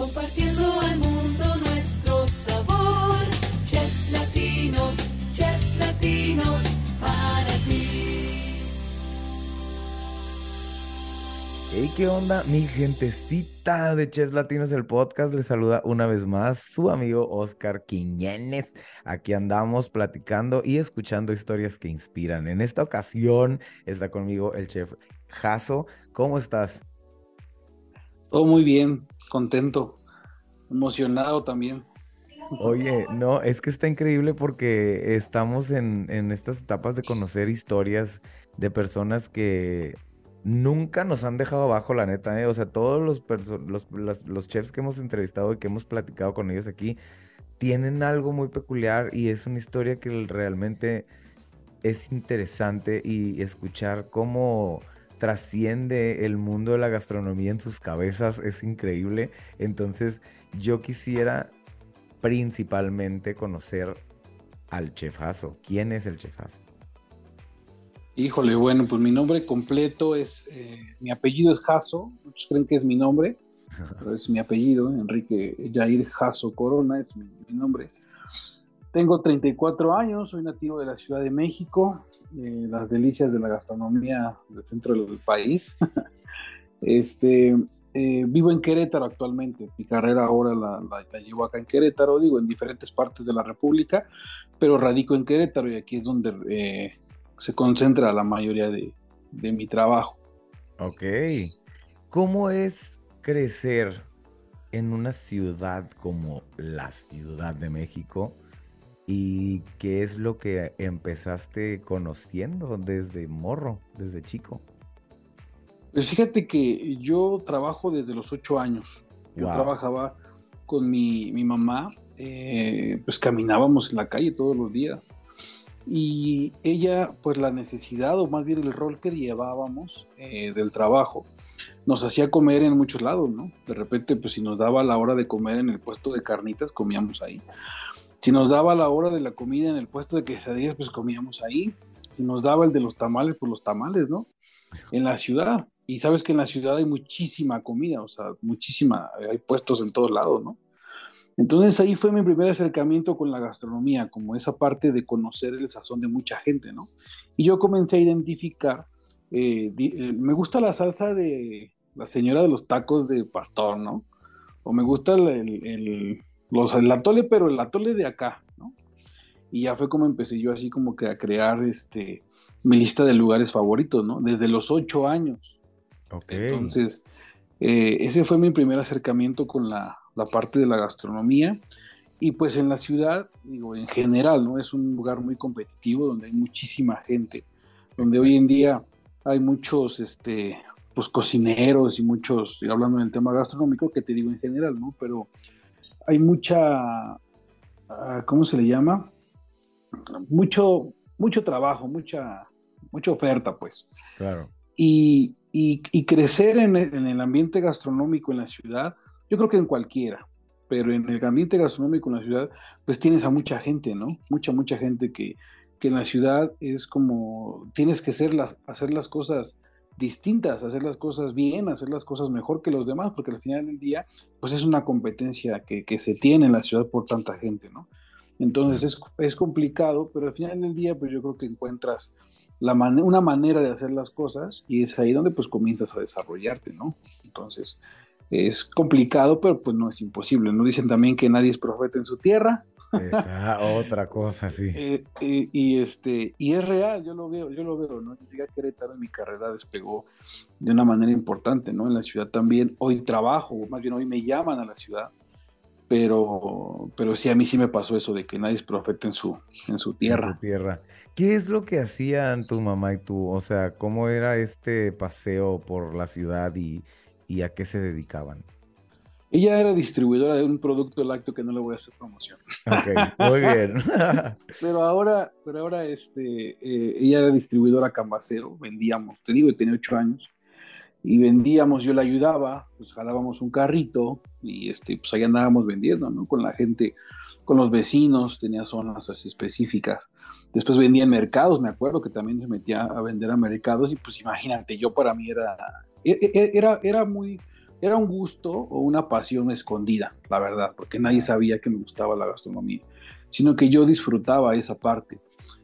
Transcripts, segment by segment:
compartiendo al mundo nuestro sabor. Chefs latinos, chefs latinos, para ti. Hey, ¿qué onda, mi gentecita de Chefs Latinos, el podcast? Les saluda una vez más su amigo Oscar Quiñones. Aquí andamos platicando y escuchando historias que inspiran. En esta ocasión está conmigo el chef Jaso. ¿Cómo estás? Todo muy bien, contento, emocionado también. Oye, no, es que está increíble porque estamos en, en estas etapas de conocer historias de personas que nunca nos han dejado abajo, la neta, ¿eh? O sea, todos los, los, los chefs que hemos entrevistado y que hemos platicado con ellos aquí tienen algo muy peculiar y es una historia que realmente es interesante y escuchar cómo trasciende el mundo de la gastronomía en sus cabezas es increíble. Entonces, yo quisiera principalmente conocer al chefazo. ¿Quién es el chefazo? Híjole, bueno, pues mi nombre completo es, eh, mi apellido es Jasso, muchos creen que es mi nombre, pero es mi apellido, Enrique Jair Jasso Corona, es mi, mi nombre. Tengo 34 años, soy nativo de la Ciudad de México, eh, las delicias de la gastronomía del centro del país. este, eh, vivo en Querétaro actualmente, mi carrera ahora la, la- llevo acá en Querétaro, digo, en diferentes partes de la República, pero radico en Querétaro y aquí es donde eh, se concentra la mayoría de, de mi trabajo. Ok. ¿Cómo es crecer en una ciudad como la Ciudad de México? ¿Y qué es lo que empezaste conociendo desde morro, desde chico? Pues fíjate que yo trabajo desde los ocho años. Yo trabajaba con mi, mi mamá, eh, pues caminábamos en la calle todos los días. Y ella, pues la necesidad, o más bien el rol que llevábamos eh, del trabajo, nos hacía comer en muchos lados, ¿no? De repente, pues si nos daba la hora de comer en el puesto de carnitas, comíamos ahí. Si nos daba la hora de la comida en el puesto de quesadillas, pues comíamos ahí. Si nos daba el de los tamales, pues los tamales, ¿no? En la ciudad. Y sabes que en la ciudad hay muchísima comida, o sea, muchísima, hay puestos en todos lados, ¿no? Entonces ahí fue mi primer acercamiento con la gastronomía, como esa parte de conocer el sazón de mucha gente, ¿no? Y yo comencé a identificar, eh, eh, me gusta la salsa de la señora de los tacos de pastor, ¿no? O me gusta el- los, el atole, pero el atole de acá, ¿no? Y ya fue como empecé yo así como que a crear este, mi lista de lugares favoritos, ¿no? Desde los ocho años. Ok. Entonces, eh, ese fue mi primer acercamiento con la, la parte de la gastronomía. Y pues en la ciudad, digo, en general, ¿no? Es un lugar muy competitivo donde hay muchísima gente, donde hoy en día hay muchos, este, pues cocineros y muchos, hablando del tema gastronómico, que te digo en general, ¿no? Pero hay mucha, ah, ¿cómo se le llama? Mucho, mucho trabajo, mucha, mucha oferta, pues Claro. y, y- y crecer en el, en el ambiente gastronómico en la ciudad, yo creo que en cualquiera, pero en el ambiente gastronómico en la ciudad, pues tienes a mucha gente, ¿no? Mucha, mucha gente que, que en la ciudad es como, tienes que hacer las, hacer las cosas distintas, hacer las cosas bien, hacer las cosas mejor que los demás, porque al final del día, pues es una competencia que, que se tiene en la ciudad por tanta gente, ¿no? Entonces es, es complicado, pero al final del día, pues yo creo que encuentras la mane- una manera de hacer las cosas y es ahí donde pues comienzas a desarrollarte, ¿no? Entonces es complicado, pero pues no es imposible. No dicen también que nadie es profeta en su tierra Esa otra cosa, sí. eh, eh, y este y es real, yo lo veo, yo lo veo, ¿no? Yo llegué a Querétaro en mi carrera despegó de una manera importante, ¿no? En la ciudad también. Hoy trabajo, más bien hoy me llaman a la ciudad, pero pero sí a mí sí me pasó eso de que nadie es profeta en su en su En tierra. su tierra. ¿Qué es lo que hacían tu mamá y tú? O sea, ¿cómo era este paseo por la ciudad y, y a qué se dedicaban? Ella era distribuidora de un producto lácteo que no le voy a hacer promoción. Ok, muy bien. Pero ahora, pero ahora este, eh, ella era distribuidora cambacero, vendíamos, te digo, tenía ocho años, y vendíamos, yo la ayudaba, pues jalábamos un carrito y este, pues ahí andábamos vendiendo, ¿no? Con la gente, con los vecinos, tenía zonas así específicas. Después vendía en mercados, me acuerdo que también se metía a vender a mercados y pues imagínate, yo para mí era, e- e- era, era muy, era un gusto o una pasión escondida, la verdad, porque nadie sabía que me gustaba la gastronomía, sino que yo disfrutaba esa parte.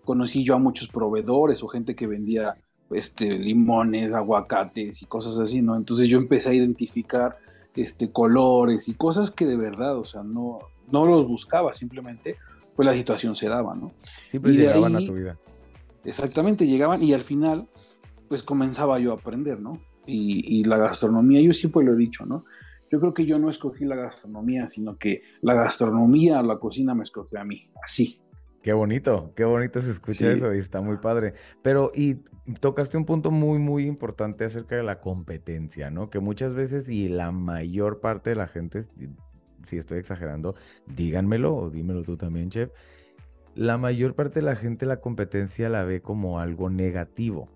Conocí yo a muchos proveedores o gente que vendía este, limones, aguacates y cosas así, ¿no? Entonces yo empecé a identificar este, colores y cosas que de verdad, o sea, no, no los buscaba, simplemente pues la situación se daba, ¿no? Sí, pues llegaban a tu vida. Exactamente, llegaban y al final pues comenzaba yo a aprender, ¿no? Y, la gastronomía, yo siempre lo he dicho, ¿no? Yo creo que yo no escogí la gastronomía, sino que la gastronomía, la cocina me escogió a mí, así. Qué bonito, qué bonito se escucha eso y está muy padre. Pero, y tocaste un punto muy, muy importante acerca de la competencia, ¿no? Que muchas veces y la mayor parte de la gente, si estoy exagerando, díganmelo o dímelo tú también, chef. La mayor parte de la gente la competencia la ve como algo negativo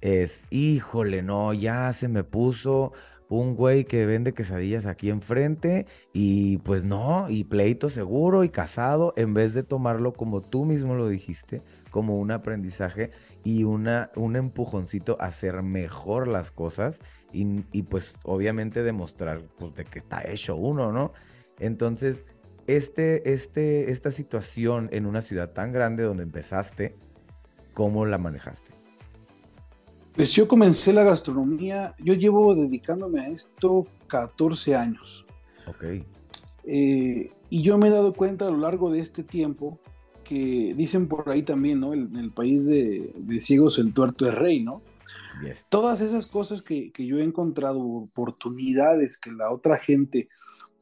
es, híjole, no, ya se me puso un güey que vende quesadillas aquí enfrente y pues no, y pleito seguro y casado, en vez de tomarlo como tú mismo lo dijiste, como un aprendizaje y una, un empujoncito a hacer mejor las cosas y, y pues obviamente demostrar pues, de que está hecho uno, ¿no? Entonces, este, este, esta situación en una ciudad tan grande donde empezaste, ¿cómo la manejaste? Pues yo comencé la gastronomía, yo llevo dedicándome a esto 14 años. Ok. Eh, y yo me he dado cuenta a lo largo de este tiempo que dicen por ahí también, ¿no? En el país de, ciegos el tuerto es rey, ¿no? Todas esas cosas que, yo he encontrado, oportunidades que la otra gente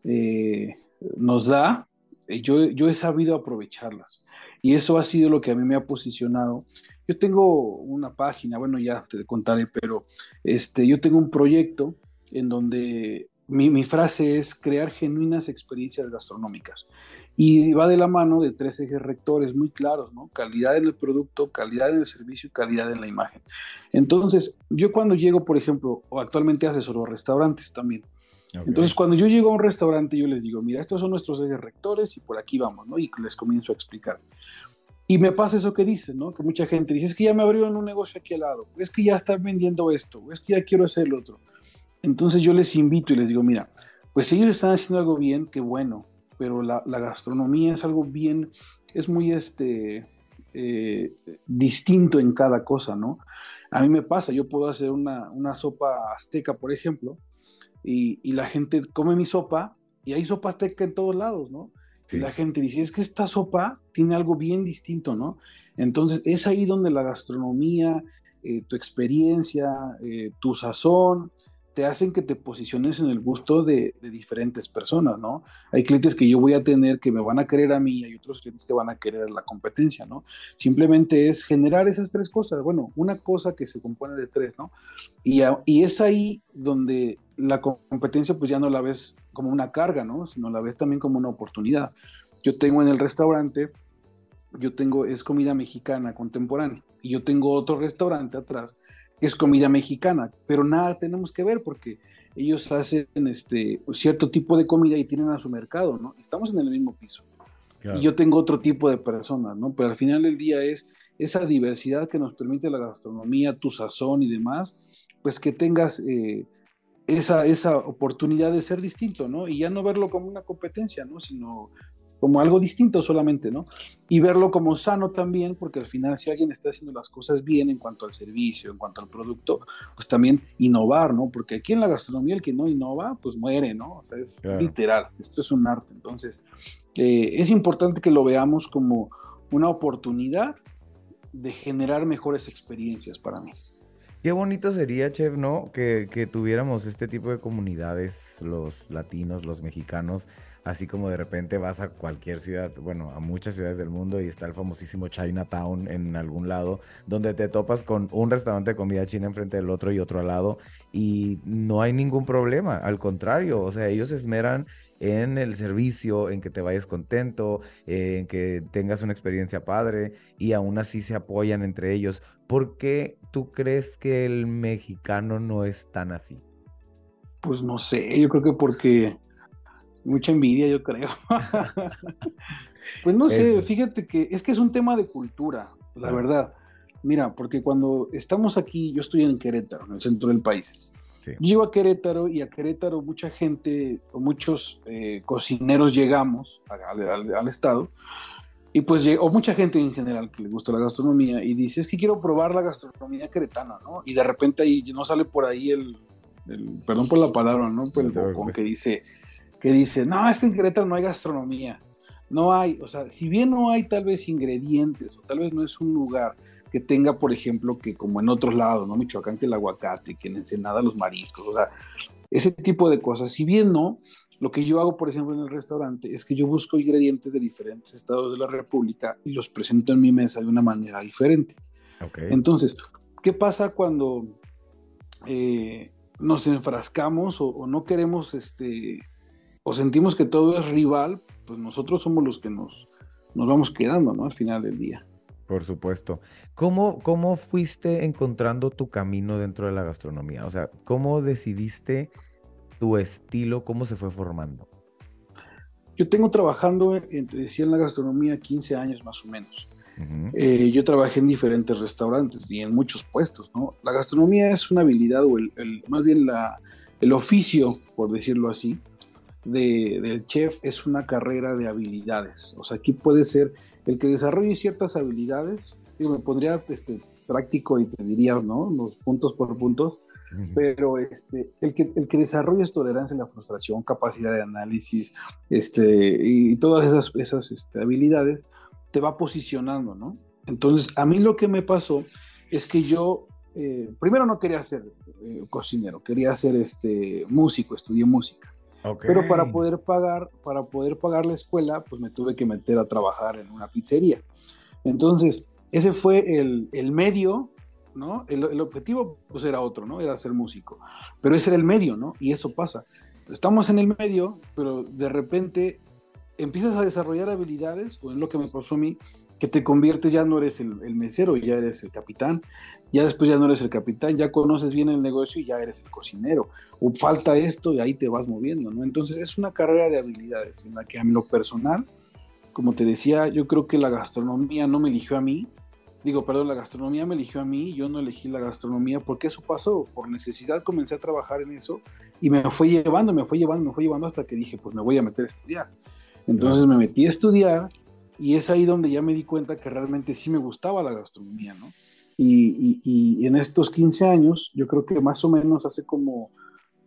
eh, nos da, eh, yo, yo he sabido aprovecharlas. Y eso ha sido lo que a mí me ha posicionado yo tengo una página, bueno, ya te contaré, pero este, yo tengo un proyecto en donde mi, frase es crear genuinas experiencias gastronómicas. Y va de la mano de tres ejes rectores muy claros, ¿no? Calidad en el producto, calidad en el servicio y calidad en la imagen. Entonces, yo cuando llego, por ejemplo, o actualmente asesoro restaurantes también. Entonces, cuando yo llego a un restaurante, yo les digo, mira, estos son nuestros ejes rectores y por aquí vamos, ¿no? Y les comienzo a explicar. Y me pasa eso que dices, ¿no? Que mucha gente dice, es que ya me abrieron un negocio aquí al lado, es que ya están vendiendo esto, es que ya quiero hacer lo otro. Entonces yo les invito y les digo, mira, pues ellos están haciendo algo bien, qué bueno, pero la, gastronomía es algo bien, es muy este, eh, distinto en cada cosa, ¿no? A mí me pasa, yo puedo hacer una, sopa azteca, por ejemplo, y, la gente come mi sopa y hay sopa azteca en todos lados, ¿no? La gente dice, es que esta sopa tiene algo bien distinto, ¿no? Entonces es ahí donde la gastronomía, eh, tu experiencia, eh, tu sazón, te hacen que te posiciones en el gusto de, diferentes personas, ¿no? Hay clientes que yo voy a tener que me van a querer a mí, hay otros clientes que van a querer la competencia, ¿no? Simplemente es generar esas tres cosas, bueno, una cosa que se compone de tres, ¿no? Y, y es ahí donde la competencia pues ya no la ves como una carga, ¿no? Sino la ves también como una oportunidad. Yo tengo en el restaurante, yo tengo, es comida mexicana contemporánea, y yo tengo otro restaurante atrás que es comida mexicana, pero nada tenemos que ver porque ellos hacen este cierto tipo de comida y tienen a su mercado, ¿no? Estamos en el mismo piso. Y yo tengo otro tipo de personas, ¿no? Pero al final del día es esa diversidad que nos permite la gastronomía, tu sazón y demás, pues que tengas eh, esa, esa oportunidad de ser distinto, ¿no? Y ya no verlo como una competencia, ¿no? Sino como algo distinto solamente, ¿no? Y verlo como sano también, porque al final si alguien está haciendo las cosas bien en cuanto al servicio, en cuanto al producto, pues también innovar, ¿no? Porque aquí en la gastronomía el que no innova, pues muere, ¿no? O sea, es literal, esto es un arte. Entonces, eh, es importante que lo veamos como una oportunidad de generar mejores experiencias para mí. Qué bonito sería, Chef, ¿no? Que, tuviéramos este tipo de comunidades, los latinos, los mexicanos, así como de repente vas a cualquier ciudad, bueno, a muchas ciudades del mundo y está el famosísimo Chinatown en algún lado, donde te topas con un restaurante de comida china enfrente del otro y otro al lado y no hay ningún problema, al contrario, o sea, ellos esmeran en el servicio, en que te vayas contento, en que tengas una experiencia padre y aún así se apoyan entre ellos. ¿Por qué tú crees que el mexicano no es tan así? Pues no sé, yo creo que porque mucha envidia, yo creo. pues no sé, fíjate que es que es un tema de cultura, la verdad. Mira, porque cuando estamos aquí, yo estoy en Querétaro, en el centro del país. Sí. Yo llego a Querétaro y a Querétaro mucha gente, o muchos eh, cocineros llegamos al, al- al estado, y pues, o mucha gente en general que le gusta la gastronomía, y dice, es que quiero probar la gastronomía queretana, ¿no? Y de repente ahí no sale por ahí el, el- perdón por la palabra, ¿no? Pues el bocón que dice, que dice, no, es que en Querétaro no hay gastronomía, no hay, o sea, si bien no hay tal vez ingredientes, o tal vez no es un lugar que tenga, por ejemplo, que como en otros lados, ¿no? Michoacán, que el aguacate, que en Ensenada los mariscos, o sea, ese tipo de cosas. Si bien no, lo que yo hago, por ejemplo, en el restaurante es que yo busco ingredientes de diferentes estados de la República y los presento en mi mesa de una manera diferente. Entonces, ¿qué pasa cuando eh, nos enfrascamos o, o no queremos, este, o sentimos que todo es rival? Pues nosotros somos los que nos, nos vamos quedando, ¿no? Al final del día. Por supuesto. ¿Cómo, cómo fuiste encontrando tu camino dentro de la gastronomía? O sea, ¿cómo decidiste tu estilo? ¿Cómo se fue formando? Yo tengo trabajando, en, te decía, en la gastronomía 15 años más o menos. Eh, yo trabajé en diferentes restaurantes y en muchos puestos, ¿no? La gastronomía es una habilidad o el, el- más bien la, el oficio, por decirlo así, de- del chef es una carrera de habilidades. O sea, aquí puede ser el que desarrolle ciertas habilidades, yo me pondría este, práctico y te diría, ¿no? Los puntos por puntos, pero este, el, que, el que desarrolle es tolerancia a la frustración, capacidad de análisis, este, y todas esas, esas este, habilidades te va posicionando, ¿no? Entonces, a mí lo que me pasó es que yo, eh, primero no quería ser eh, cocinero, quería ser este, músico, estudié música. Ok. Pero para poder pagar, para poder pagar la escuela, pues me tuve que meter a trabajar en una pizzería. Entonces, ese fue el, el medio, ¿no? El, objetivo, pues era otro, ¿no? Era ser músico. Pero ese era el medio, ¿no? Y eso pasa. Estamos en el medio, pero de repente empiezas a desarrollar habilidades, o es lo que me pasó a mí, que te conviertes, ya no eres el, el mesero, ya eres el capitán, ya después ya no eres el capitán, ya conoces bien el negocio y ya eres el cocinero, o falta esto y ahí te vas moviendo, ¿no? Entonces es una carrera de habilidades en la que a mí lo personal, como te decía, yo creo que la gastronomía no me eligió a mí, digo, perdón, la gastronomía me eligió a mí, yo no elegí la gastronomía porque eso pasó, por necesidad comencé a trabajar en eso y me fue llevando, me fue llevando, me fue llevando hasta que dije, pues me voy a meter a estudiar. Entonces me metí a estudiar y es ahí donde ya me di cuenta que realmente sí me gustaba la gastronomía, ¿no? Y, y- y en estos 15 años, yo creo que más o menos hace como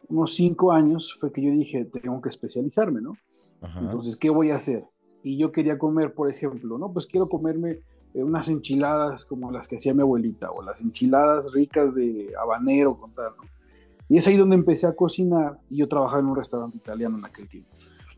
unos 5 años fue que yo dije, tengo que especializarme, ¿no? Ajá. Entonces, ¿qué voy a hacer? Y yo quería comer, por ejemplo, ¿no? Pues quiero comerme unas enchiladas como las que hacía mi abuelita, o las enchiladas ricas de habanero, con tal, ¿no? Y es ahí donde empecé a cocinar, y yo trabajaba en un restaurante italiano en aquel tiempo.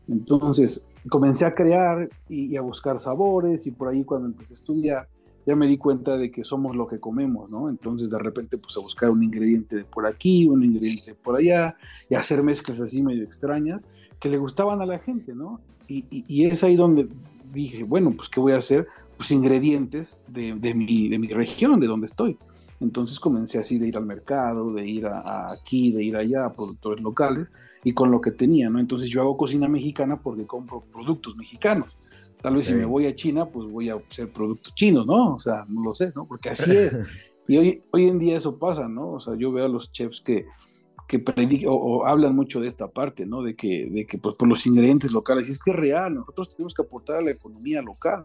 Entonces, comencé a crear y, y a buscar sabores, y por ahí cuando empecé a estudiar, ya me di cuenta de que somos lo que comemos, ¿no? Entonces, de repente, pues a buscar un ingrediente de por aquí, un ingrediente de por allá, y hacer mezclas así medio extrañas que le gustaban a la gente, ¿no? Y, y- y es ahí donde dije, bueno, pues ¿qué voy a hacer? Pues ingredientes de, de mi, de mi región, de donde estoy. Entonces comencé así de ir al mercado, de ir a, a aquí, de ir allá a productores locales y con lo que tenía, ¿no? Entonces yo hago cocina mexicana porque compro productos mexicanos. Tal vez si Ok. me voy a China, pues voy a hacer productos chinos, ¿no? O sea, no lo sé, ¿no? Porque así es. Y hoy, hoy en día eso pasa, ¿no? O sea, yo veo a los chefs que, que predican o, o hablan mucho de esta parte, ¿no? De que, de que pues por los ingredientes locales, y es que es real, nosotros tenemos que aportar a la economía local.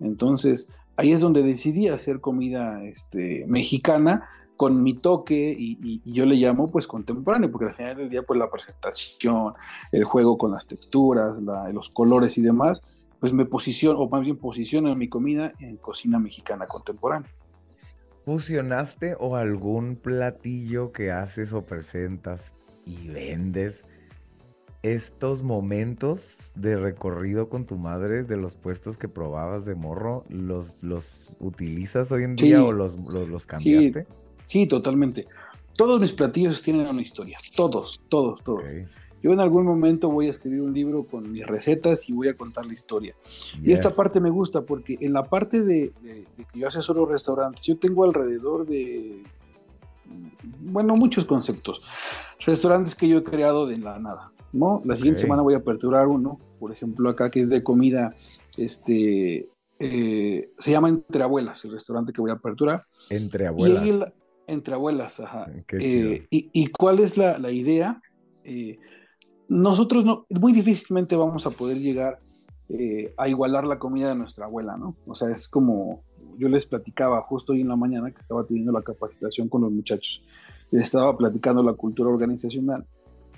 Entonces, ahí es donde decidí hacer comida este, mexicana con mi toque y, yo le llamo pues contemporáneo, porque al final del día pues la presentación, el juego con las texturas, los colores y demás, pues me posiciono, o más bien posiciono mi comida en cocina mexicana contemporánea. ¿Fusionaste o algún platillo que haces o presentas y vendes estos momentos de recorrido con tu madre de los puestos que probabas de morro? ¿Los, los utilizas hoy en día Sí. o los, los, los cambiaste? Sí, totalmente. Todos mis platillos tienen una historia, todos, todos, todos. Ok, Yo en algún momento voy a escribir un libro con mis recetas y voy a contar la historia. Y esta parte me gusta porque en la parte de, de- de que yo asesoro restaurantes, yo tengo alrededor de, bueno, muchos conceptos. Restaurantes que yo he creado de la nada, ¿no? La siguiente semana voy a aperturar uno, por ejemplo, acá que es de comida, este, eh, se llama Entre Abuelas, el restaurante que voy a aperturar. Entre abuelas. la- Entre abuelas, ajá. Qué Eh, chido. y, y cuál es la, la idea? Eh, nosotros no, muy difícilmente vamos a poder llegar a igualar la comida de nuestra abuela, ¿no? O sea, es como yo les platicaba justo hoy en la mañana que estaba teniendo la capacitación con los muchachos, les estaba platicando la cultura organizacional.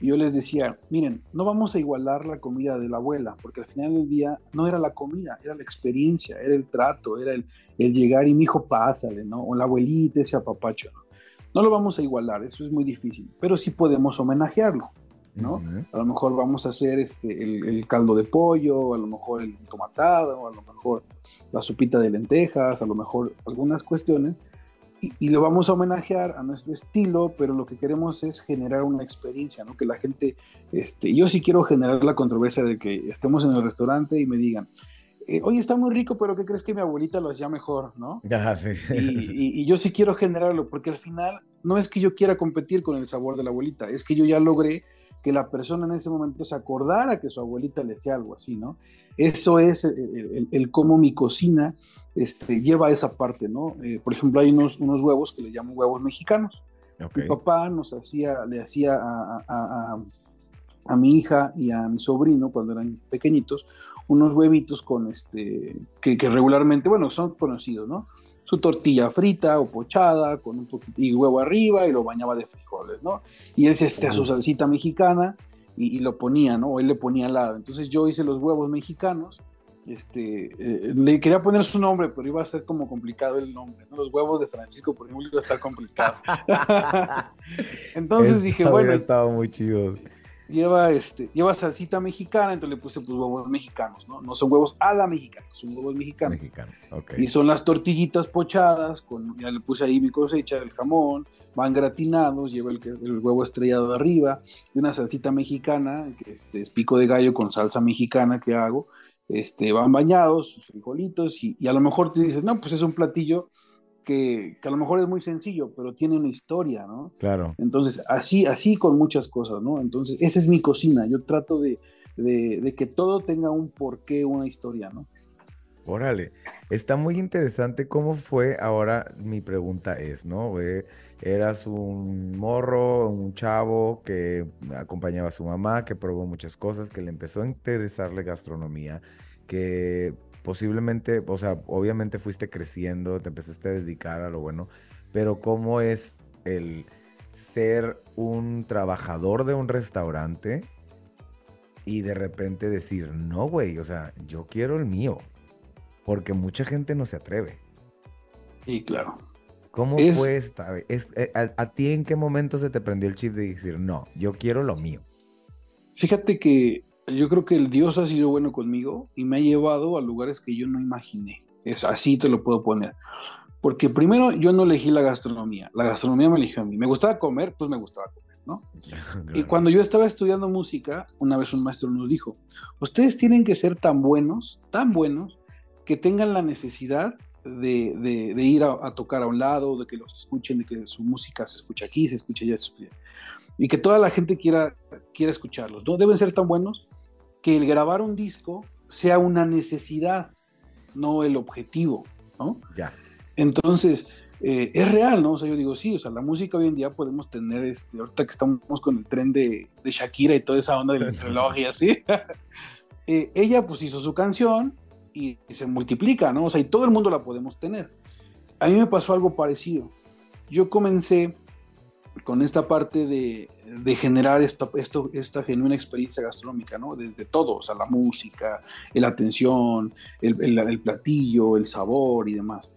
Y yo les decía, miren, no vamos a igualar la comida de la abuela, porque al final del día no era la comida, era la experiencia, era el trato, era el, el llegar y mi hijo, pásale, ¿no? O la abuelita, ese apapacho, ¿no? No lo vamos a igualar, eso es muy difícil, pero sí podemos homenajearlo, ¿no? A lo mejor vamos a hacer este, el, el caldo de pollo, a lo mejor el tomatado, a lo mejor la sopita de lentejas, a lo mejor algunas cuestiones, y, y lo vamos a homenajear a nuestro estilo, pero lo que queremos es generar una experiencia, ¿no? Que la gente, este, yo sí quiero generar la controversia de que estemos en el restaurante y me digan, eh, oye, está muy rico, pero ¿qué crees que mi abuelita lo hacía mejor, ¿no? Ah, sí. Y, y- y yo sí quiero generarlo, porque al final no es que yo quiera competir con el sabor de la abuelita, es que yo ya logré que la persona en ese momento se acordara que su abuelita le hacía algo así, ¿no? Eso es el, el- el cómo mi cocina este, lleva esa parte, ¿no? Eh, por ejemplo, hay unos, unos huevos que le llamo huevos mexicanos. Mi papá nos hacía, le hacía a, a- a- a mi hija y a mi sobrino cuando eran pequeñitos unos huevitos con este que, que regularmente, bueno, son conocidos, ¿no? Su tortilla frita o pochada con un poquito y huevo arriba y lo bañaba de frijoles, ¿no? Y él se hacía su salsita mexicana y, y lo ponía, ¿no? O él le ponía al lado. Entonces yo hice los huevos mexicanos. Este, eh, le quería poner su nombre, pero iba a ser como complicado el nombre. ¿no? Los huevos de Francisco, por ejemplo, iba a estar complicado. Entonces dije, bueno, estado muy chido. lleva, este, lleva salsita mexicana, entonces le puse pues huevos mexicanos, ¿no? No son huevos a la mexicana, son huevos mexicanos. Mexicano. Ok. Y son las tortillitas pochadas, con, ya le puse ahí mi cosecha, el jamón, van gratinados, lleva el, el huevo estrellado de arriba, y una salsita mexicana, que este, es pico de gallo con salsa mexicana que hago, este, van bañados, sus frijolitos, y, y a lo mejor te dices, no, pues es un platillo que, que a lo mejor es muy sencillo, pero tiene una historia, ¿no? Claro. Entonces, así, así con muchas cosas, ¿no? Entonces, esa es mi cocina. Yo trato de, de- de que todo tenga un porqué, una historia, ¿no? Órale, está muy interesante cómo fue. Ahora mi pregunta es, ¿no? Eras un morro, un chavo que acompañaba a su mamá, que probó muchas cosas, que le empezó a interesar la gastronomía, que posiblemente, o sea, obviamente fuiste creciendo, te empezaste a dedicar a lo bueno, pero ¿cómo es el ser un trabajador de un restaurante y de repente decir, no, güey, o sea, yo quiero el mío? Porque mucha gente no se atreve. Y claro. ¿Cómo Es- fue esta? Es- eh, a, a ti en qué momento se te prendió el chip de decir, no, yo quiero lo mío? Fíjate que yo creo que el Dios ha sido bueno conmigo y me ha llevado a lugares que yo no imaginé. Es así te lo puedo poner. Porque primero yo no elegí la gastronomía, la gastronomía me eligió a mí. Me gustaba comer, pues me gustaba comer, ¿no? Y cuando yo estaba estudiando música, una vez un maestro nos dijo, ustedes tienen que ser tan buenos, tan buenos, que tengan la necesidad de, de- de ir a, a tocar a un lado, de que los escuchen, de que su música se escuche aquí, se escuche allá, se allá. y que toda la gente quiera, quiera escucharlos. ¿no? Deben ser tan buenos que el grabar un disco sea una necesidad, no el objetivo, ¿no? Ya. Entonces, eh, es real, ¿no? O sea, yo digo, sí, o sea, la música hoy en día podemos tener, este, ahorita que estamos con el tren de, de Shakira y toda esa onda del reloj y así, eh, ella pues hizo su canción y, y se multiplica, ¿no? O sea, y todo el mundo la podemos tener. A mí me pasó algo parecido. Yo comencé con esta parte de, generar esta, esta genuina experiencia gastronómica, ¿no? Desde todo, o sea, la música, la atención, el platillo, el sabor y demás.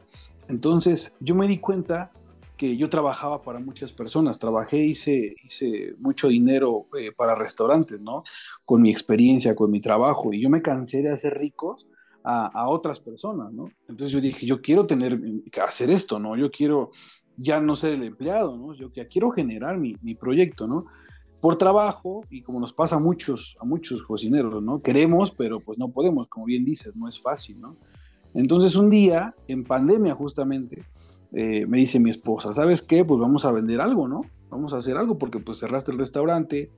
Entonces, yo me di cuenta que yo trabajaba para muchas personas, trabajé, hice, hice mucho dinero eh, para restaurantes, ¿no? Con mi experiencia, con mi trabajo, y yo me cansé de hacer ricos a, a otras personas, ¿no? Entonces yo dije, yo quiero tener, hacer esto, ¿no? Yo quiero ya no ser el empleado, ¿no? Yo ya quiero generar mi, mi proyecto, ¿no? Por trabajo, y como nos pasa a muchos, a muchos cocineros, ¿no? Queremos, pero pues no podemos, como bien dices, no es fácil, ¿no? Entonces un día, en pandemia justamente, eh, me dice mi esposa, ¿sabes qué? Pues vamos a vender algo, ¿no? Vamos a hacer algo porque pues cerraste el restaurante,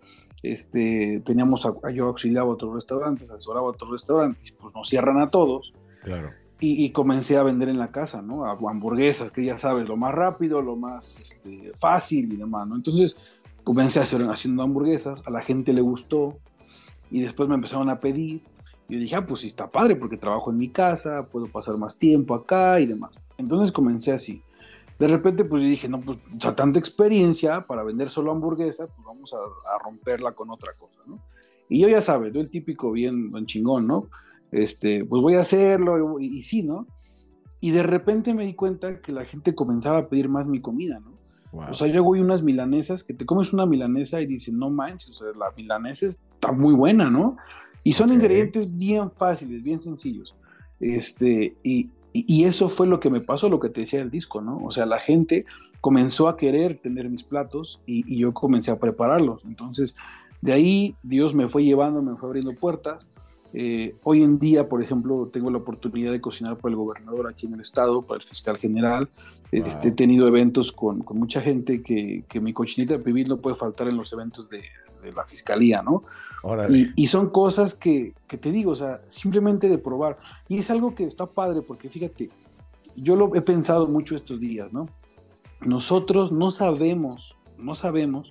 este, teníamos, a, yo auxiliaba a otros restaurantes, asesoraba a otros restaurantes, pues nos cierran a todos. Claro. Y, comencé a vender en la casa, ¿no? A hamburguesas, que ya sabes, lo más rápido, lo más este, fácil y demás, ¿no? Entonces comencé a hacer, haciendo hamburguesas, a la gente le gustó y después me empezaron a pedir. Y yo dije, ah, pues sí está padre porque trabajo en mi casa, puedo pasar más tiempo acá y demás. Entonces comencé así. De repente, pues yo dije, no, pues ya tanta experiencia para vender solo hamburguesas, pues vamos a, a, romperla con otra cosa, ¿no? Y yo ya sabes, yo el típico bien, don chingón, ¿no? Este, pues voy a hacerlo y, y sí, ¿no? Y de repente me di cuenta que la gente comenzaba a pedir más mi comida, ¿no? O sea, yo voy unas milanesas, que te comes una milanesa y dices, no manches, o sea, la milanesa está muy buena, ¿no? Y son ingredientes bien fáciles, bien sencillos. Este, y, y, eso fue lo que me pasó, lo que te decía el disco, ¿no? O sea, la gente comenzó a querer tener mis platos y, y yo comencé a prepararlos. Entonces, de ahí Dios me fue llevando, me fue abriendo puertas. Eh, hoy en día, por ejemplo, tengo la oportunidad de cocinar para el gobernador aquí en el estado, para el fiscal general. Este, he tenido eventos con, con mucha gente que, que, mi cochinita de pibil no puede faltar en los eventos de, de la fiscalía, ¿no? Y, y, son cosas que, que, te digo, o sea, simplemente de probar. Y es algo que está padre porque fíjate, yo lo he pensado mucho estos días, ¿no? Nosotros no sabemos, no sabemos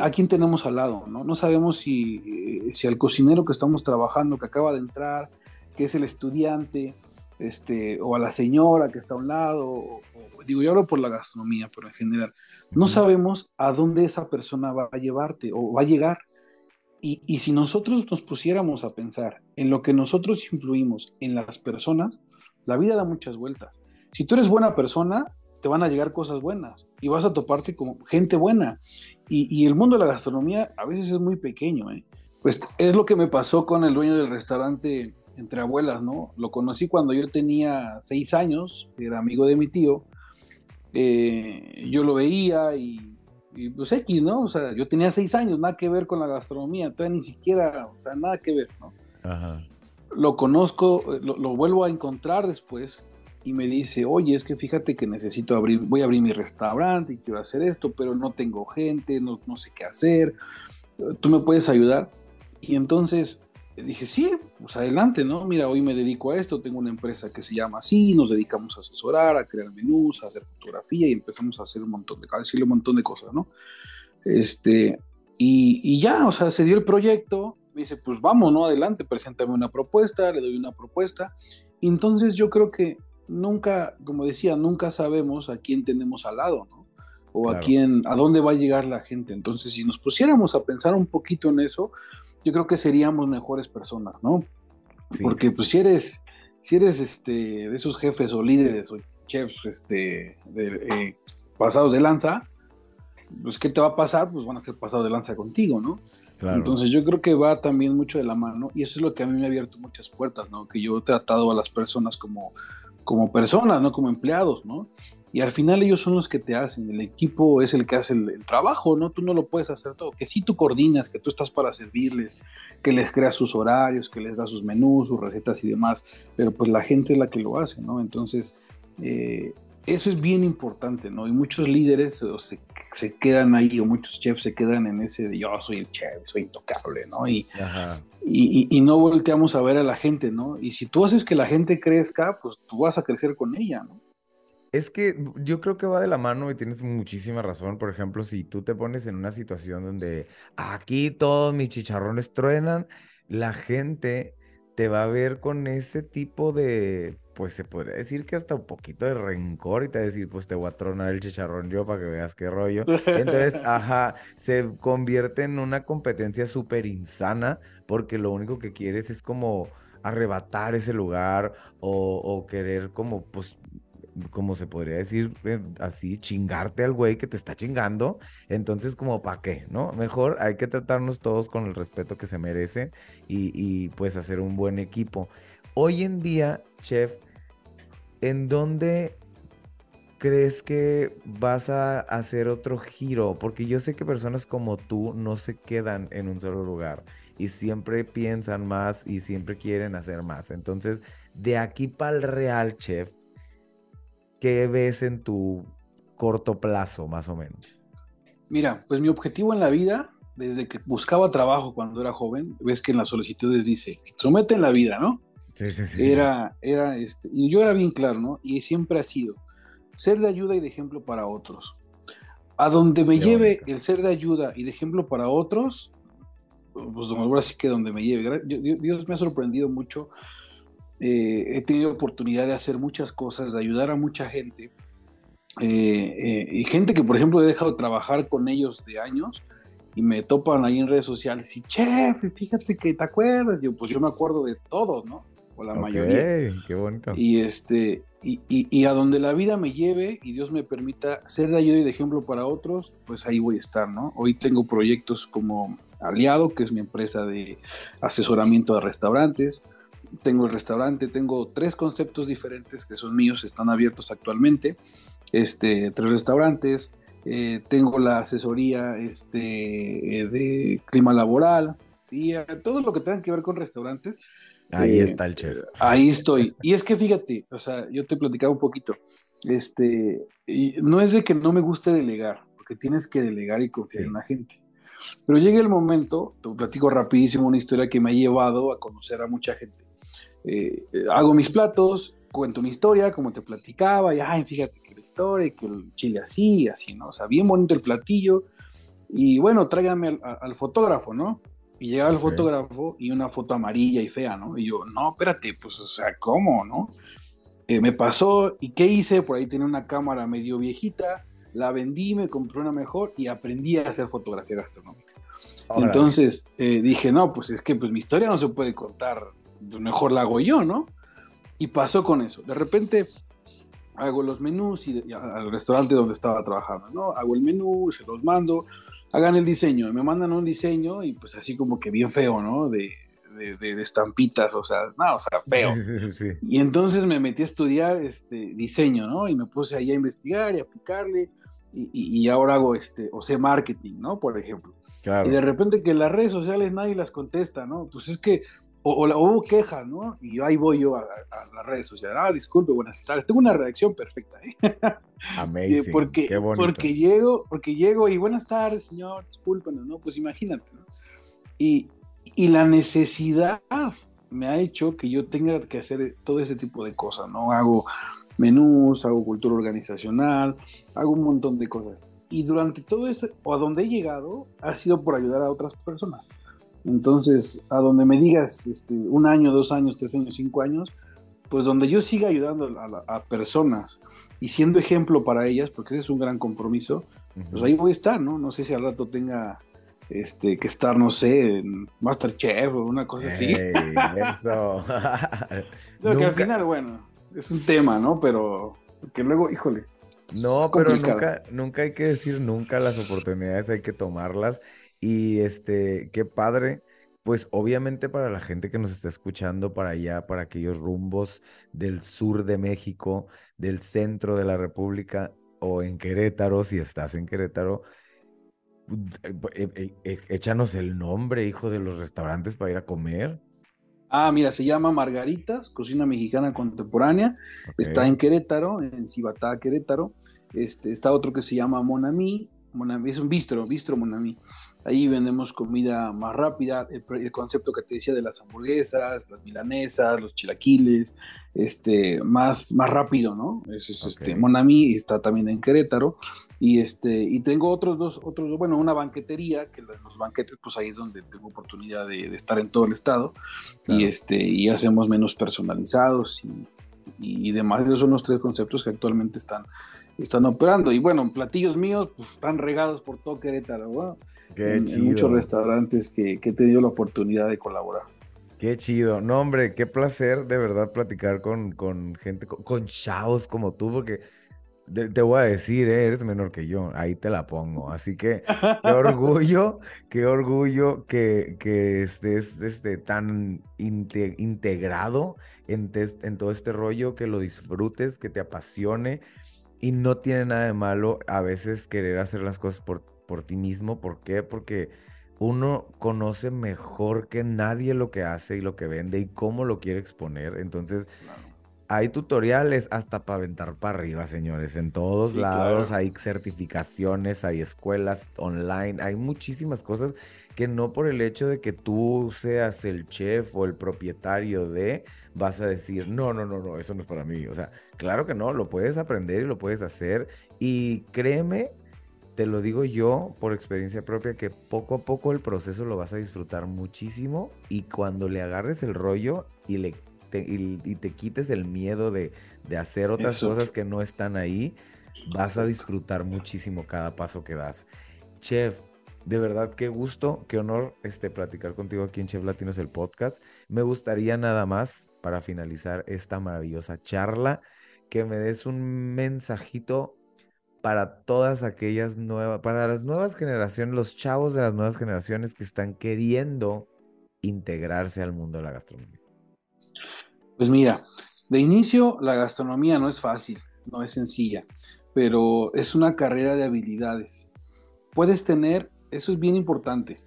a quién tenemos al lado, ¿no? No sabemos si, eh, si al cocinero que estamos trabajando, que acaba de entrar, que es el estudiante, este, o a la señora que está a un lado, digo, yo hablo por la gastronomía, pero en general, no sabemos a dónde esa persona va a llevarte o va a llegar. Y, y, si nosotros nos pusiéramos a pensar en lo que nosotros influimos en las personas, la vida da muchas vueltas. Si tú eres buena persona, te van a llegar cosas buenas y vas a toparte con gente buena. Y, el mundo de la gastronomía a veces es muy pequeño, ¿eh? Pues es lo que me pasó con el dueño del restaurante Entre Abuelas, ¿no? Lo conocí cuando yo tenía seis años, era amigo de mi tío. Eh, yo lo veía y, pues X, ¿no? O sea, yo tenía seis años, nada que ver con la gastronomía, todavía ni siquiera, o sea, nada que ver, ¿no? Ajá. Lo conozco, lo, lo vuelvo a encontrar después y me dice, oye, es que fíjate que necesito abrir, voy a abrir mi restaurante y quiero hacer esto, pero no tengo gente, no, no sé qué hacer, ¿tú me puedes ayudar? Y entonces dije, sí, pues adelante, ¿no? Mira, hoy me dedico a esto, tengo una empresa que se llama así, nos dedicamos a asesorar, a crear menús, a hacer fotografía y empezamos a hacer un montón de, a decirle un montón de cosas, ¿no? Este, y, y ya, o sea, se dio el proyecto, me dice, pues vamos, ¿no? Adelante, preséntame una propuesta, le doy una propuesta. Entonces yo creo que nunca, como decía, nunca sabemos a quién tenemos al lado, ¿no? O a quién, a dónde va a llegar la gente. Entonces, si nos pusiéramos a pensar un poquito en eso, yo creo que seríamos mejores personas, ¿no? Porque pues si eres, si eres este, de esos jefes o líderes o chefs este, de, eh, pasados de lanza, pues ¿qué te va a pasar? Pues van a ser pasados de lanza contigo, ¿no? Entonces yo creo que va también mucho de la mano y eso es lo que a mí me ha abierto muchas puertas, ¿no? Que yo he tratado a las personas como como personas, no como empleados, ¿no? Y al final ellos son los que te hacen, el equipo es el que hace el, trabajo, ¿no? Tú no lo puedes hacer todo, que sí tú coordinas, que tú estás para servirles, que les creas sus horarios, que les das sus menús, sus recetas y demás, pero pues la gente es la que lo hace, ¿no? Entonces, eh, eso es bien importante, ¿no? Y muchos líderes se, se, quedan ahí, o muchos chefs se quedan en ese de yo soy el chef, soy intocable, ¿no? Y, y, y, no volteamos a ver a la gente, ¿no? Y si tú haces que la gente crezca, pues tú vas a crecer con ella, ¿no? Es que yo creo que va de la mano y tienes muchísima razón. Por ejemplo, si tú te pones en una situación donde aquí todos mis chicharrones truenan, la gente te va a ver con ese tipo de, pues se podría decir que hasta un poquito de rencor y te va a decir, pues te voy a tronar el chicharrón yo para que veas qué rollo. Entonces, ajá, se convierte en una competencia súper insana porque lo único que quieres es como arrebatar ese lugar o, o querer como, pues, como se podría decir eh, así, chingarte al güey que te está chingando. Entonces, como, ¿para qué? ¿No? Mejor hay que tratarnos todos con el respeto que se merece y, y pues hacer un buen equipo. Hoy en día, chef, ¿en dónde crees que vas a hacer otro giro? Porque yo sé que personas como tú no se quedan en un solo lugar y siempre piensan más y siempre quieren hacer más. Entonces, de aquí para el real, chef, ¿qué ves en tu corto plazo, más o menos? Mira, pues mi objetivo en la vida, desde que buscaba trabajo cuando era joven, ves que en las solicitudes dice, somete en la vida, ¿no? Sí, sí, sí. Era, era, este, y yo era bien claro, ¿no? Y siempre ha sido ser de ayuda y de ejemplo para otros. A donde me Qué lleve bonito. el ser de ayuda y de ejemplo para otros, pues ahora sí que donde me lleve. Dios me ha sorprendido mucho. Eh, he tenido oportunidad de hacer muchas cosas, de ayudar a mucha gente. Eh, eh, y gente que, por ejemplo, he dejado de trabajar con ellos de años y me topan ahí en redes sociales y, chef, fíjate que te acuerdas. Yo, pues yo me acuerdo de todos, ¿no? O la Ok, mayoría. qué bonito. Y, este, y, y- y a donde la vida me lleve y Dios me permita ser de ayuda y de ejemplo para otros, pues ahí voy a estar, ¿no? Hoy tengo proyectos como Aliado, que es mi empresa de asesoramiento de restaurantes. Tengo el restaurante, tengo tres conceptos diferentes que son míos, están abiertos actualmente. Este, tres restaurantes. eh, tengo la asesoría este, eh, de clima laboral y eh, todo lo que tenga que ver con restaurantes. Ahí Eh, está el chef. Ahí estoy. Y es que fíjate, o sea, yo te platicaba un poquito. Este, y no es de que no me guste delegar, porque tienes que delegar y confiar Sí. en la gente. Pero llega el momento, te platico rapidísimo una historia que me ha llevado a conocer a mucha gente. Eh, hago mis platos, cuento mi historia, como te platicaba, y ay, fíjate que la historia, que el chile así, así, ¿no? O sea, bien bonito el platillo. Y bueno, tráiganme al, a- al fotógrafo, ¿no? Y llega el Ok. fotógrafo y una foto amarilla y fea, ¿no? Y yo, no, espérate, pues, o sea, ¿cómo, no? Eh, me pasó, ¿y qué hice? Por ahí tenía una cámara medio viejita, la vendí, me compré una mejor y aprendí a hacer fotografía gastronómica. Órale. Entonces eh, dije, no, pues es que pues, mi historia no se puede contar, mejor la hago yo, ¿no? Y pasó con eso. De repente hago los menús y, y al restaurante donde estaba trabajando, ¿no? Hago el menú, se los mando, hagan el diseño, y me mandan un diseño y pues así como que bien feo, ¿no? De, de, de- de estampitas, o sea, no, o sea, feo. Sí, sí, sí. Y entonces me metí a estudiar este diseño, ¿no? Y me puse ahí a investigar y a aplicarle. Y, y- y ahora hago este, o sea, marketing, ¿no? Por ejemplo. Claro. Y de repente que las redes sociales nadie las contesta, ¿no? Pues es que, o, o la- o hubo quejas, ¿no? Y yo ahí voy yo a, a las redes sociales. Ah, disculpe, buenas tardes. Tengo una redacción perfecta, ¿eh? Amazing. porque, Qué porque llego, porque llego y buenas tardes, señor, discúlpenos, ¿no? Pues imagínate, ¿no? Y, y la necesidad me ha hecho que yo tenga que hacer todo ese tipo de cosas, ¿no? Hago menús, hago cultura organizacional, hago un montón de cosas. Y durante todo eso, o a donde he llegado, ha sido por ayudar a otras personas. Entonces, a donde me digas este, un año, dos años, tres años, cinco años, pues donde yo siga ayudando a, la- a personas y siendo ejemplo para ellas, porque ese es un gran compromiso, Ujú. pues ahí voy a estar, ¿no? No sé si al rato tenga este, que estar, no sé, en Masterchef o una cosa así. Ey, eso. Que al final, bueno, es un tema, ¿no? Pero que luego, híjole, No, pero nunca, nunca hay que decir nunca las oportunidades, hay que tomarlas. Y este, qué padre, pues obviamente para la gente que nos está escuchando para allá, para aquellos rumbos del sur de México, del centro de la República o en Querétaro, si estás en Querétaro, eh, eh, eh, échanos el nombre, hijo, de los restaurantes para ir a comer. Ah, mira, se llama Margaritas, cocina mexicana contemporánea. Está en Querétaro, en Cibatá, Querétaro. Este, está otro que se llama Monami. Monami es un bistro, bistro Monami. Ahí vendemos comida más rápida. El, el concepto que te decía de las hamburguesas, las milanesas, los chilaquiles, este, más, más rápido, ¿no? Ese es este, Ok. Monami está también en Querétaro. Y, este, y tengo otros dos, otros, bueno, una banquetería, que los los banquetes, pues ahí es donde tengo oportunidad de, de estar en todo el estado Claro. y este y hacemos menús personalizados y, y demás. Esos son los tres conceptos que actualmente están, están operando. Y bueno, platillos míos pues, están regados por todo Querétaro, ¿no? Qué en, en muchos restaurantes que, que he tenido la oportunidad de colaborar. Qué chido. No, hombre, qué placer de verdad platicar con, con gente, con, con chavos como tú, porque te, te voy a decir, eh, eres menor que yo, ahí te la pongo. Así que qué orgullo, qué orgullo que, que estés este, tan inte- integrado en, tes- en todo este rollo, que lo disfrutes, que te apasione. Y no tiene nada de malo a veces querer hacer las cosas por, por ti mismo. ¿Por qué? Porque uno conoce mejor que nadie lo que hace y lo que vende y cómo lo quiere exponer. Entonces, hay tutoriales hasta para aventar para arriba, señores. En todos Sí, lados claro. hay certificaciones, hay escuelas online, hay muchísimas cosas que no por el hecho de que tú seas el chef o el propietario de, vas a decir, no, no, no, no, eso no es para mí. O sea, claro que no, lo puedes aprender y lo puedes hacer. Y créeme, te lo digo yo por experiencia propia, que poco a poco el proceso lo vas a disfrutar muchísimo y cuando le agarres el rollo y, le, te, y, te quites el miedo de, de hacer otras cosas que no están ahí, vas a disfrutar muchísimo cada paso que das. Chef, de verdad, qué gusto, qué honor este, platicar contigo aquí en Chef Latinos, el podcast. Me gustaría nada más, para finalizar esta maravillosa charla, que me des un mensajito para todas aquellas nuevas, para las nuevas generaciones, los chavos de las nuevas generaciones que están queriendo integrarse al mundo de la gastronomía? Pues mira, de inicio la gastronomía no es fácil, no es sencilla, pero es una carrera de habilidades. Puedes tener, eso es bien importante,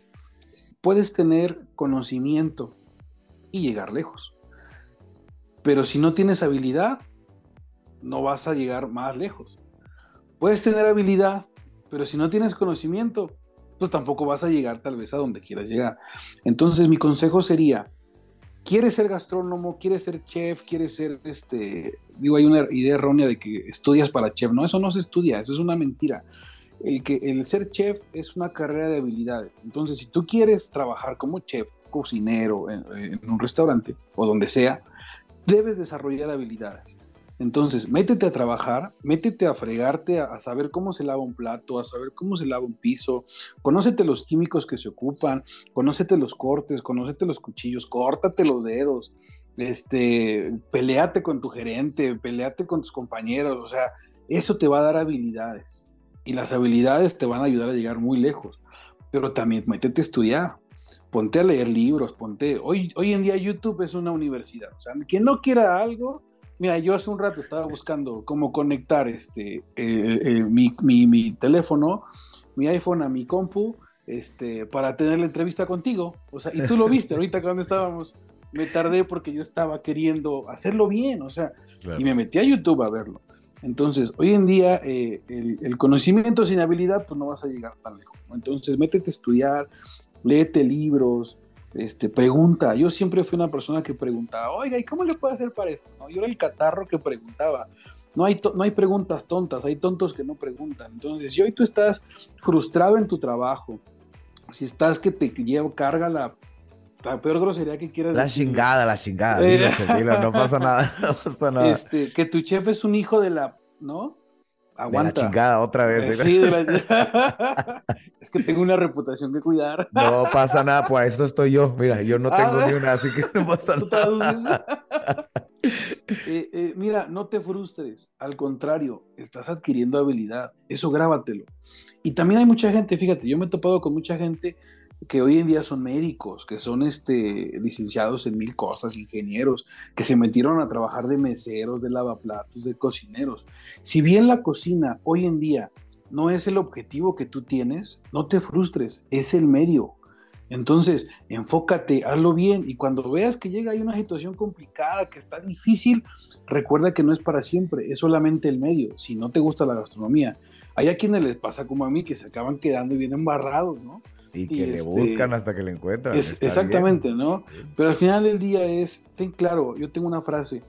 puedes tener conocimiento y llegar lejos. Pero si no tienes habilidad, no vas a llegar más lejos. Puedes tener habilidad, pero si no tienes conocimiento, pues tampoco vas a llegar tal vez a donde quieras llegar. Entonces mi consejo sería, ¿quieres ser gastrónomo? ¿Quieres ser chef? ¿Quieres ser, este, digo, hay una idea errónea de que estudias para chef. No, eso no se estudia, eso es una mentira. El, que, el ser chef es una carrera de habilidades. Entonces, si tú quieres trabajar como chef, cocinero, en un restaurante o donde sea, debes desarrollar habilidades. Entonces, métete a trabajar, métete a fregarte, a, saber cómo se lava un plato, a saber cómo se lava un piso, conócete los químicos que se ocupan, conócete los cortes, conócete los cuchillos, córtate los dedos, este, peleate con tu gerente, peleate con tus compañeros, o sea, eso te va a dar habilidades. Y las habilidades te van a ayudar a llegar muy lejos, pero también métete a estudiar, ponte a leer libros, ponte, hoy, hoy en día YouTube es una universidad, o sea, quien no quiera algo, Mira, yo hace un rato estaba buscando cómo conectar este, eh, eh, mi, mi, teléfono, mi iPhone a mi compu, este, para tener la entrevista contigo. O sea, y tú lo viste ahorita cuando estábamos. Me tardé porque yo estaba queriendo hacerlo bien, o sea, y me metí a YouTube a verlo. Entonces, hoy en día, eh, el, el, conocimiento sin habilidad, pues no vas a llegar tan lejos. Entonces, métete a estudiar, léete libros, este, pregunta. Yo siempre fui una persona que preguntaba, oiga, ¿y cómo le puedo hacer para esto? Yo era el catarro que preguntaba. No hay, no hay preguntas tontas, hay tontos que no preguntan. Entonces, si hoy tú estás frustrado en tu trabajo, si estás que te lleva, carga la, peor grosería que quieras La chingada, la chingada. Eh. no pasa nada, no pasa nada. Este, que tu chef es un hijo de la, ¿no? Aguanta. De la chingada otra vez. Sí, es que tengo una reputación que cuidar. No pasa nada, pues esto estoy yo. Mira, yo no tengo ni una, así que no pasa nada. Eh, eh, mira, no te frustres. Al contrario, estás adquiriendo habilidad. Eso grábatelo. Y también hay mucha gente, fíjate, yo me he topado con mucha gente que hoy en día son médicos, que son este, licenciados en mil cosas, ingenieros, que se metieron a trabajar de meseros, de lavaplatos, de cocineros. Si bien la cocina hoy en día no es el objetivo que tú tienes, no te frustres, es el medio. Entonces, enfócate, hazlo bien y cuando veas que llega ahí una situación complicada, que está difícil, recuerda que no es para siempre, es solamente el medio, si no te gusta la gastronomía. Hay a quienes les pasa como a mí que se acaban quedando bien embarrados, ¿no? Y que le este, buscan hasta que le encuentran. exactamente, ¿no? Pero al final del día es, ten claro, yo tengo una frase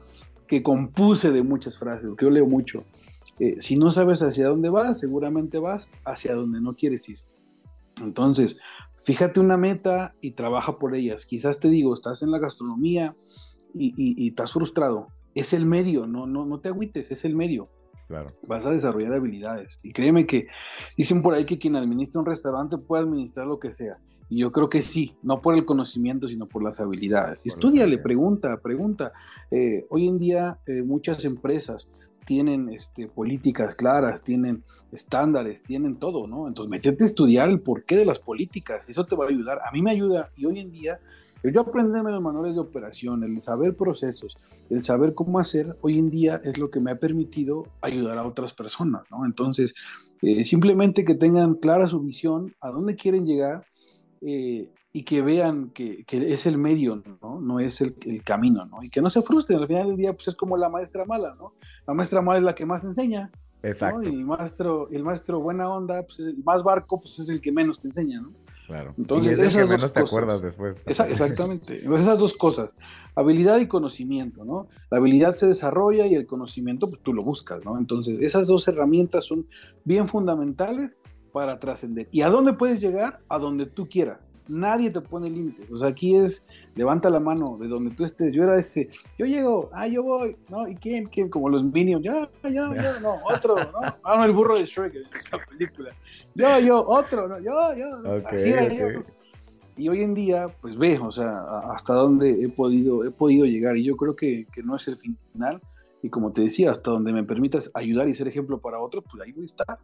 que compuse de muchas frases, que yo leo mucho. Eh, si no sabes hacia dónde vas, seguramente vas hacia donde no quieres ir. Entonces, fíjate una meta y trabaja por ellas. Quizás te digo, estás en la gastronomía y, y estás frustrado. Es el medio, no, no, no te agüites, es el medio. Vas a desarrollar habilidades. Y créeme que dicen por ahí que quien administra un restaurante puede administrar lo que sea. Y yo creo que sí, no por el conocimiento, sino por las habilidades. Estudiale, pregunta, pregunta. Eh, hoy en día eh, muchas empresas tienen este, políticas claras, tienen estándares, tienen todo, ¿no? Entonces, meterte a estudiar el porqué de las políticas, eso te va a ayudar. A mí me ayuda y hoy en día el yo aprenderme los manuales de operación, el saber procesos, el saber cómo hacer, hoy en día es lo que me ha permitido ayudar a otras personas, ¿no? Entonces, eh, simplemente que tengan clara su visión, a dónde quieren llegar eh, y que vean que, es el medio, ¿no? No es el, camino, ¿no? Y que no se frustren, al final del día, pues es como la maestra mala, ¿no? La maestra mala es la que más enseña. Exacto. Y el maestro, el maestro buena onda, pues el más barco, pues es el que menos te enseña, ¿no? Claro. Entonces, y es el esas que menos dos te cosas. acuerdas después. Esa- exactamente. Entonces, esas dos cosas, habilidad y conocimiento, ¿no? La habilidad se desarrolla y el conocimiento, pues tú lo buscas, ¿no? Entonces, esas dos herramientas son bien fundamentales para trascender. ¿Y a dónde puedes llegar? A donde tú quieras. Nadie te pone límites. O sea, aquí es, levanta la mano de donde tú estés. Yo era ese, yo llego, ah, yo voy, ¿no? ¿Y quién? ¿Quién? Como los Minions, ya, ya, ya, no, otro, ¿no? Ah, no, el burro de Shrek, la película. Yo, yo, otro, ¿no? Yo, yo. Ok, Así era ok. yo. Y hoy en día, pues ve, o sea, hasta dónde he podido, he podido llegar. Y yo creo que, que no es el final. Y como te decía, hasta donde me permitas ayudar y ser ejemplo para otros, pues ahí voy a estar.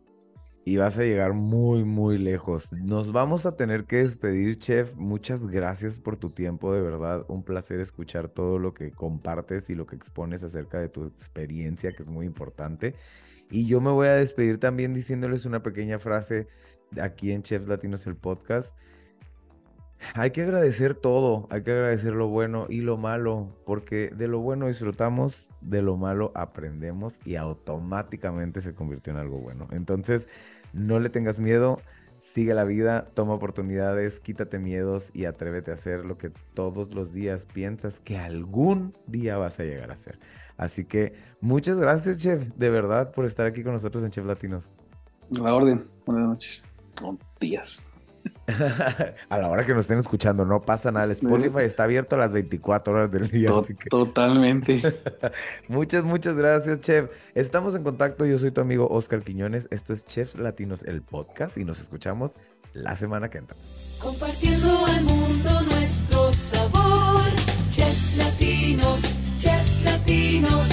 Y vas a llegar muy, muy lejos. Nos vamos a tener que despedir, chef. Muchas gracias por tu tiempo, de verdad. Un placer escuchar todo lo que compartes y lo que expones acerca de tu experiencia, que es muy importante. Y yo me voy a despedir también diciéndoles una pequeña frase aquí en Chefs Latinos, el podcast. Hay que agradecer todo, hay que agradecer lo bueno y lo malo, porque de lo bueno disfrutamos, de lo malo aprendemos y automáticamente se convirtió en algo bueno. Entonces, no le tengas miedo, sigue la vida, toma oportunidades, quítate miedos y atrévete a hacer lo que todos los días piensas que algún día vas a llegar a hacer. Así que muchas gracias, chef, de verdad, por estar aquí con nosotros en Chef Latinos. La orden. Buenas noches. Con días. a la hora que nos estén escuchando, no pasa nada. El Spotify está abierto a las 24 horas del día. Totalmente. muchas, muchas gracias, Chef. Estamos en contacto. Yo soy tu amigo Oscar Quiñones. Esto es Chefs Latinos, el podcast, y nos escuchamos la semana que entra. Compartiendo al mundo nuestro sabor. Chefs Latinos, Chefs Latinos.